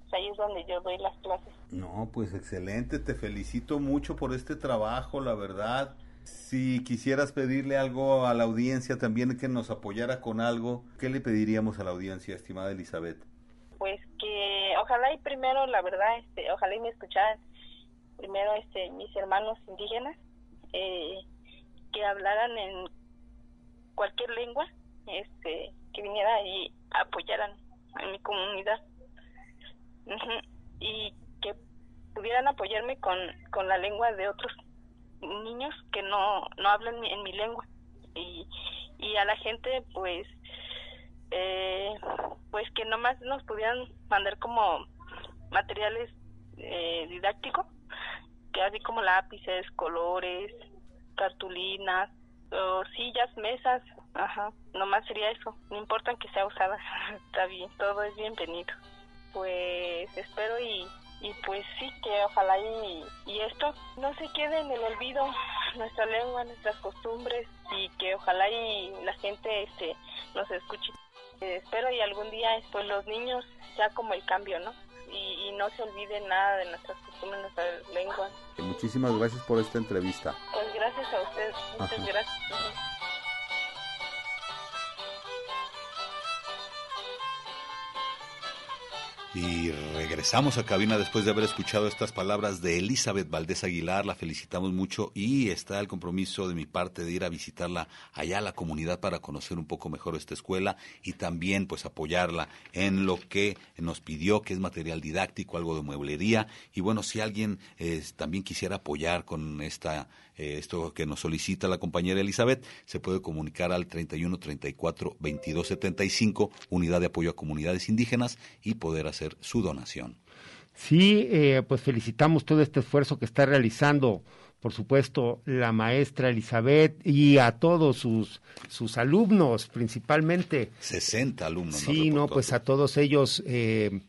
N: pues ahí es donde yo doy las clases.
D: No pues excelente te felicito mucho por este trabajo la verdad. Si quisieras pedirle algo a la audiencia también que nos apoyara con algo, ¿qué le pediríamos a la audiencia, estimada Elizabeth?
N: pues que ojalá y primero la verdad este ojalá y me escucharan. Primero este mis hermanos indígenas eh, que hablaran en cualquier lengua este que viniera y apoyaran a mi comunidad. Y que pudieran apoyarme con, con la lengua de otros niños que no no hablan en mi lengua. Y, y a la gente pues eh, pues que nomás nos pudieran mandar como materiales eh, didácticos, que así como lápices, colores, cartulinas, sillas, mesas, ajá, nomás sería eso, no importa que sea usada, está bien, todo es bienvenido. Pues espero y, pues sí, que ojalá y, y esto no se quede en el olvido, nuestra lengua, nuestras costumbres, y que ojalá y la gente este, nos escuche. Eh, espero y algún día pues los niños sea como el cambio, ¿no? Y, y no se olviden nada de nuestras costumbres, nuestra lengua.
D: Muchísimas gracias por esta entrevista.
N: Pues gracias a ustedes, muchas
D: Ajá.
N: gracias.
D: Y regresamos a cabina después de haber escuchado estas palabras de Elizabeth Valdés Aguilar. La felicitamos mucho y está el compromiso de mi parte de ir a visitarla allá a la comunidad para conocer un poco mejor esta escuela y también pues apoyarla en lo que nos pidió, que es material didáctico, algo de mueblería. Y bueno, si alguien eh, también quisiera apoyar con esta eh, esto que nos solicita la compañera Elizabeth, se puede comunicar al 31 34 22 75, Unidad de Apoyo a Comunidades Indígenas, y poder hacer su donación.
C: Sí, eh, pues felicitamos todo este esfuerzo que está realizando, por supuesto, la maestra Elizabeth y a todos sus, sus alumnos, principalmente.
D: 60 alumnos.
C: Sí, no, pues a todos ellos, eh,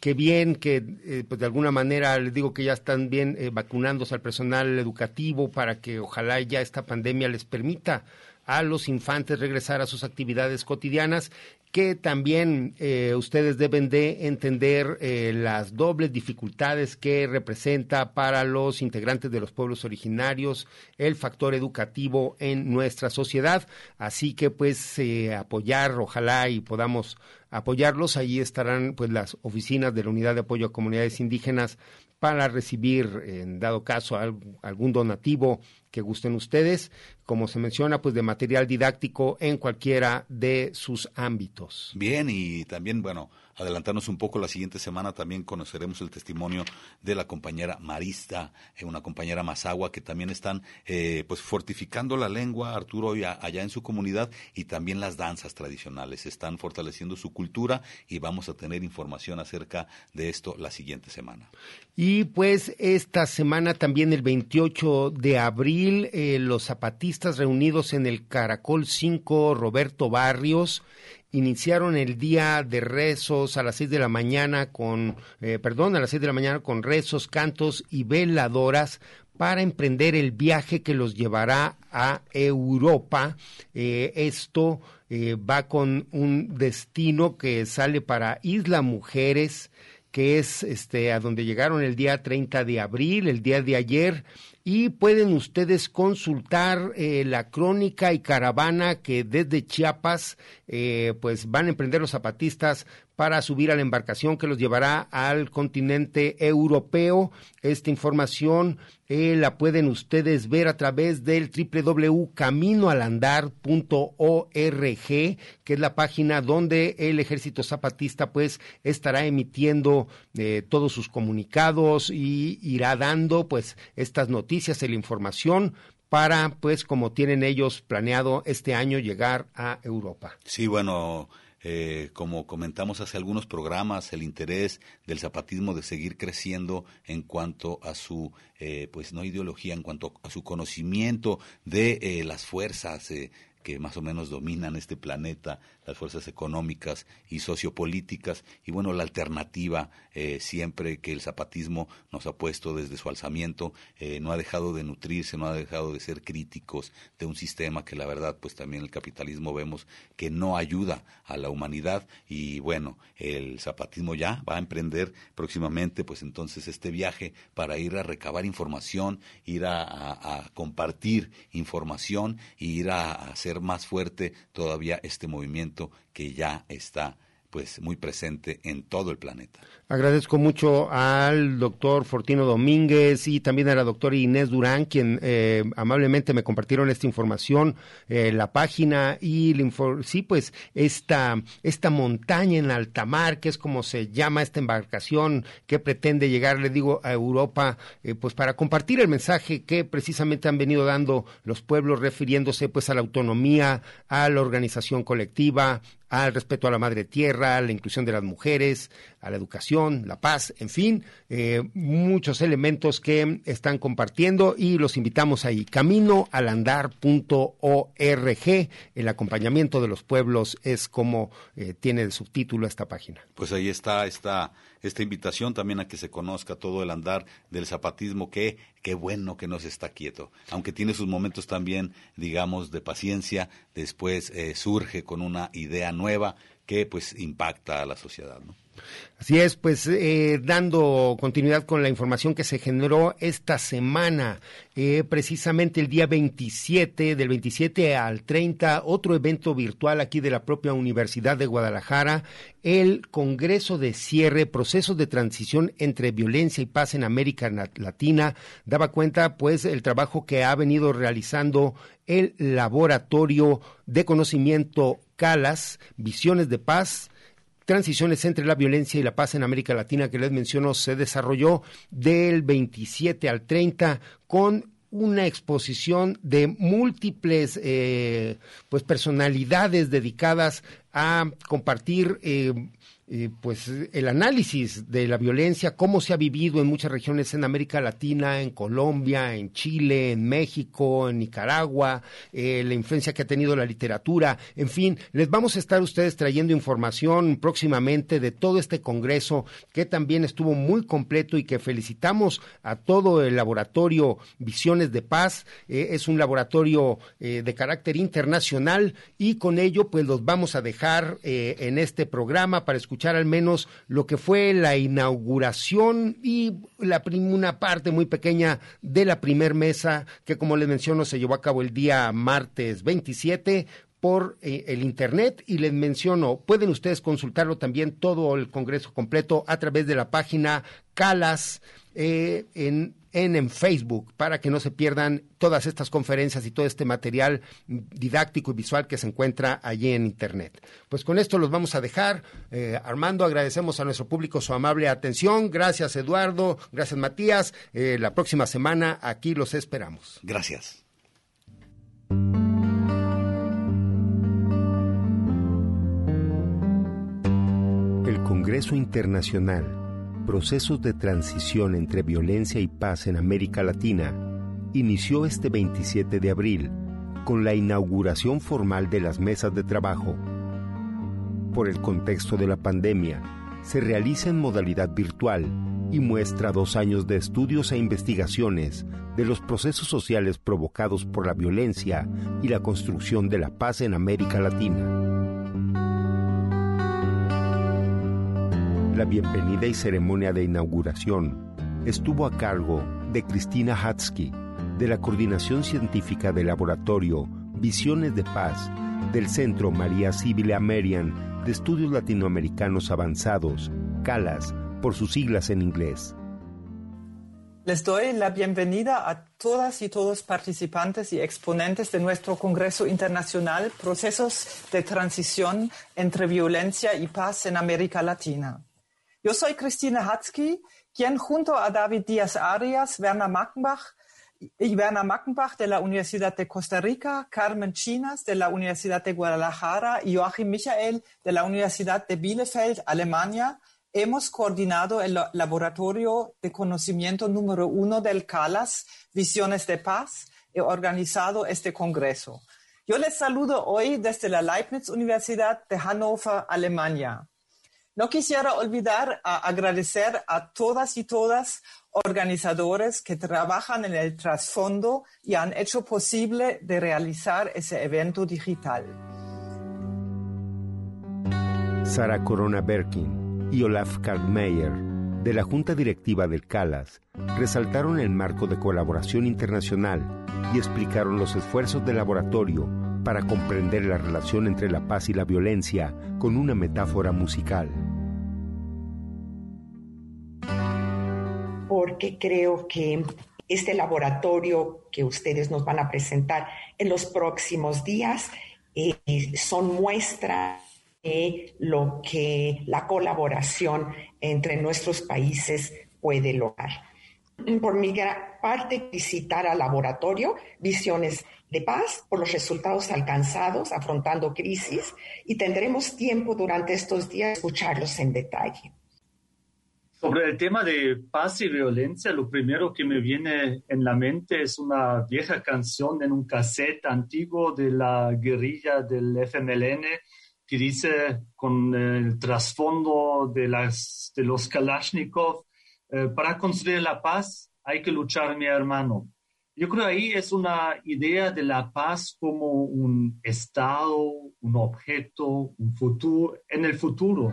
C: qué bien que, eh, pues de alguna manera, les digo que ya están bien eh, vacunándose al personal educativo para que ojalá ya esta pandemia les permita a los infantes regresar a sus actividades cotidianas que también eh, ustedes deben de entender eh, las dobles dificultades que representa para los integrantes de los pueblos originarios el factor educativo en nuestra sociedad. Así que pues eh, apoyar, ojalá y podamos apoyarlos. Allí estarán pues las oficinas de la Unidad de Apoyo a Comunidades Indígenas para recibir, en dado caso, algún donativo que gusten ustedes, como se menciona, pues de material didáctico en cualquiera de sus ámbitos.
D: Bien, y también, bueno, adelantarnos un poco, la siguiente semana también conoceremos el testimonio de la compañera Marista, eh, una compañera Mazagua, que también están eh, pues fortificando la lengua, Arturo, allá en su comunidad, y también las danzas tradicionales. Están fortaleciendo su cultura y vamos a tener información acerca de esto la siguiente semana.
C: Y pues esta semana también el 28 de abril, eh, los zapatistas reunidos en el Caracol 5 Roberto Barrios iniciaron el día de rezos a las seis de la mañana con, eh, perdón, a las seis de la mañana con rezos, cantos y veladoras para emprender el viaje que los llevará a Europa. Eh, esto va con un destino que sale para Isla Mujeres, que es este a donde llegaron el día 30 de abril, el día de ayer, y pueden ustedes consultar eh, la crónica y caravana que desde Chiapas eh, pues van a emprender los zapatistas para subir a la embarcación que los llevará al continente europeo. Esta información eh, la pueden ustedes ver a través del www.caminoalandar.org, que es la página donde el Ejército Zapatista pues estará emitiendo eh, todos sus comunicados y irá dando pues estas noticias y la información para pues como tienen ellos planeado este año llegar a Europa.
D: Sí, bueno, eh, como comentamos hace algunos programas, el interés del zapatismo de seguir creciendo en cuanto a su, eh, pues no ideología, en cuanto a su conocimiento de eh, las fuerzas que más o menos dominan este planeta, las fuerzas económicas y sociopolíticas, y bueno, la alternativa eh, siempre que el zapatismo nos ha puesto desde su alzamiento, eh, no ha dejado de nutrirse, no ha dejado de ser críticos de un sistema que la verdad, pues también el capitalismo vemos que no ayuda a la humanidad, y bueno, el zapatismo ya va a emprender próximamente, pues entonces este viaje para ir a recabar información, ir a, a compartir información y ir a hacer más fuerte todavía este movimiento que ya está pues muy presente en todo el planeta.
C: Agradezco mucho al doctor Fortino Domínguez y también a la doctora Inés Durán, quien eh, amablemente me compartieron esta información, eh, la página y sí, pues esta, esta montaña en alta mar, que es como se llama esta embarcación que pretende llegar, le digo, a Europa, eh, pues para compartir el mensaje que precisamente han venido dando los pueblos refiriéndose pues a la autonomía, a la organización colectiva, al respeto a la madre tierra, a la inclusión de las mujeres, a la educación, la paz, en fin, eh, muchos elementos que están compartiendo y los invitamos ahí. Caminoalandar.org, el acompañamiento de los pueblos es como eh, tiene el subtítulo esta página.
D: Pues ahí está esta, esta invitación también a que se conozca todo el andar del zapatismo, que qué bueno que no se está quieto, aunque tiene sus momentos también, digamos, de paciencia, después eh, surge con una idea nueva que pues impacta a la sociedad, ¿no?
C: Así es, pues eh, dando continuidad con la información que se generó esta semana, eh, precisamente el día 27, del 27 al 30, otro evento virtual aquí de la propia Universidad de Guadalajara, el Congreso de Cierre, Procesos de Transición entre Violencia y Paz en América Latina, daba cuenta pues el trabajo que ha venido realizando el Laboratorio de Conocimiento CALAS, Visiones de Paz, Transiciones entre la violencia y la paz en América Latina que les menciono se desarrolló del 27 al 30 con una exposición de múltiples eh, pues personalidades dedicadas a compartir eh, eh, pues el análisis de la violencia, cómo se ha vivido en muchas regiones en América Latina, en Colombia, en Chile, en México, en Nicaragua, eh, la influencia que ha tenido la literatura, en fin, les vamos a estar ustedes trayendo información próximamente de todo este congreso que también estuvo muy completo y que felicitamos a todo el laboratorio Visiones de Paz. Eh, es un laboratorio de carácter internacional y con ello pues los vamos a dejar en este programa para escuchar al menos lo que fue la inauguración y la una parte muy pequeña de la primer mesa que como les menciono se llevó a cabo el día martes 27 por eh, el internet. Y les menciono, pueden ustedes consultarlo también todo el congreso completo a través de la página Calas eh, en en, Facebook para que no se pierdan todas estas conferencias y todo este material didáctico y visual que se encuentra allí en Internet. Pues con esto los vamos a dejar. Eh, Armando, agradecemos a nuestro público su amable atención. Gracias, Eduardo. Gracias, Matías. Eh, la próxima semana aquí los esperamos.
O: Gracias.
C: El Congreso Internacional procesos de transición entre violencia y paz en América Latina inició este 27 de abril con la inauguración formal de las mesas de trabajo. Por el contexto de la pandemia, se realiza en modalidad virtual y muestra dos años de estudios e investigaciones de los procesos sociales provocados por la violencia y la construcción de la paz en América Latina. La bienvenida y ceremonia de inauguración estuvo a cargo de Cristina Hatsky, de la Coordinación Científica del Laboratorio Visiones de Paz del Centro María Civil Amerian de Estudios Latinoamericanos Avanzados, CALAS, por sus siglas en inglés.
P: Les doy la bienvenida a todas y todos participantes y exponentes de nuestro Congreso Internacional Procesos de Transición entre Violencia y Paz en América Latina. Yo soy Cristina Hatzky, quien junto a David Díaz Arias, Werner Mackenbach y Werner Mackenbach de la Universidad de Costa Rica, Carmen Chinas de la Universidad de Guadalajara y Joachim Michael de la Universidad de Bielefeld, Alemania, hemos coordinado el laboratorio de conocimiento número uno del CALAS, Visiones de Paz, y organizado este congreso. Yo les saludo hoy desde la Leibniz Universidad de Hannover, Alemania. No quisiera olvidar agradecer a todas y todas organizadores que trabajan en el trasfondo y han hecho posible de realizar ese evento digital.
C: Sara Corona Berkin y Olaf Kalkmeyer, de la Junta Directiva del CALAS, resaltaron el marco de colaboración internacional y explicaron los esfuerzos del laboratorio para comprender la relación entre la paz y la violencia con una metáfora musical.
Q: Porque creo que este laboratorio que ustedes nos van a presentar en los próximos días eh, son muestra de lo que la colaboración entre nuestros países puede lograr. Por mi parte, visitar al laboratorio Visiones de paz por los resultados alcanzados afrontando crisis y tendremos tiempo durante estos días de escucharlos en detalle.
R: Sobre el tema de paz y violencia, lo primero que me viene en la mente es una vieja canción en un cassette antiguo de la guerrilla del FMLN que dice con el trasfondo de, los Kalashnikov, eh, para construir la paz hay que luchar, mi hermano. Yo creo ahí es una idea de la paz como un estado, un objeto, un futuro, en el futuro.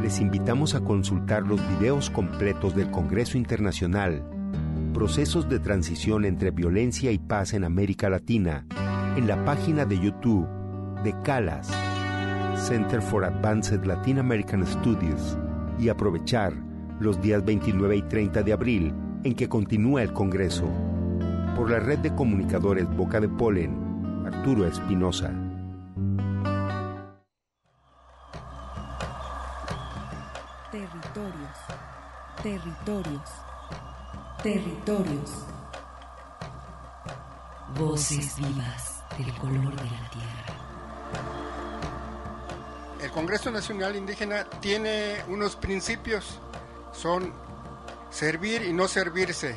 C: Les invitamos a consultar los videos completos del Congreso Internacional, Procesos de Transición entre Violencia y Paz en América Latina, en la página de YouTube de CALAS, Center for Advanced Latin American Studies, y aprovechar los días 29 y 30 de abril en que continúa el Congreso por la red de comunicadores Boca de Polen, Arturo Espinosa.
B: Territorios, territorios, territorios. Voces vivas del color de la tierra.
S: el Congreso Nacional Indígena tiene unos principios, son servir y no servirse,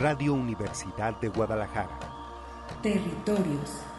C: Radio Universidad de Guadalajara.
B: Territorios.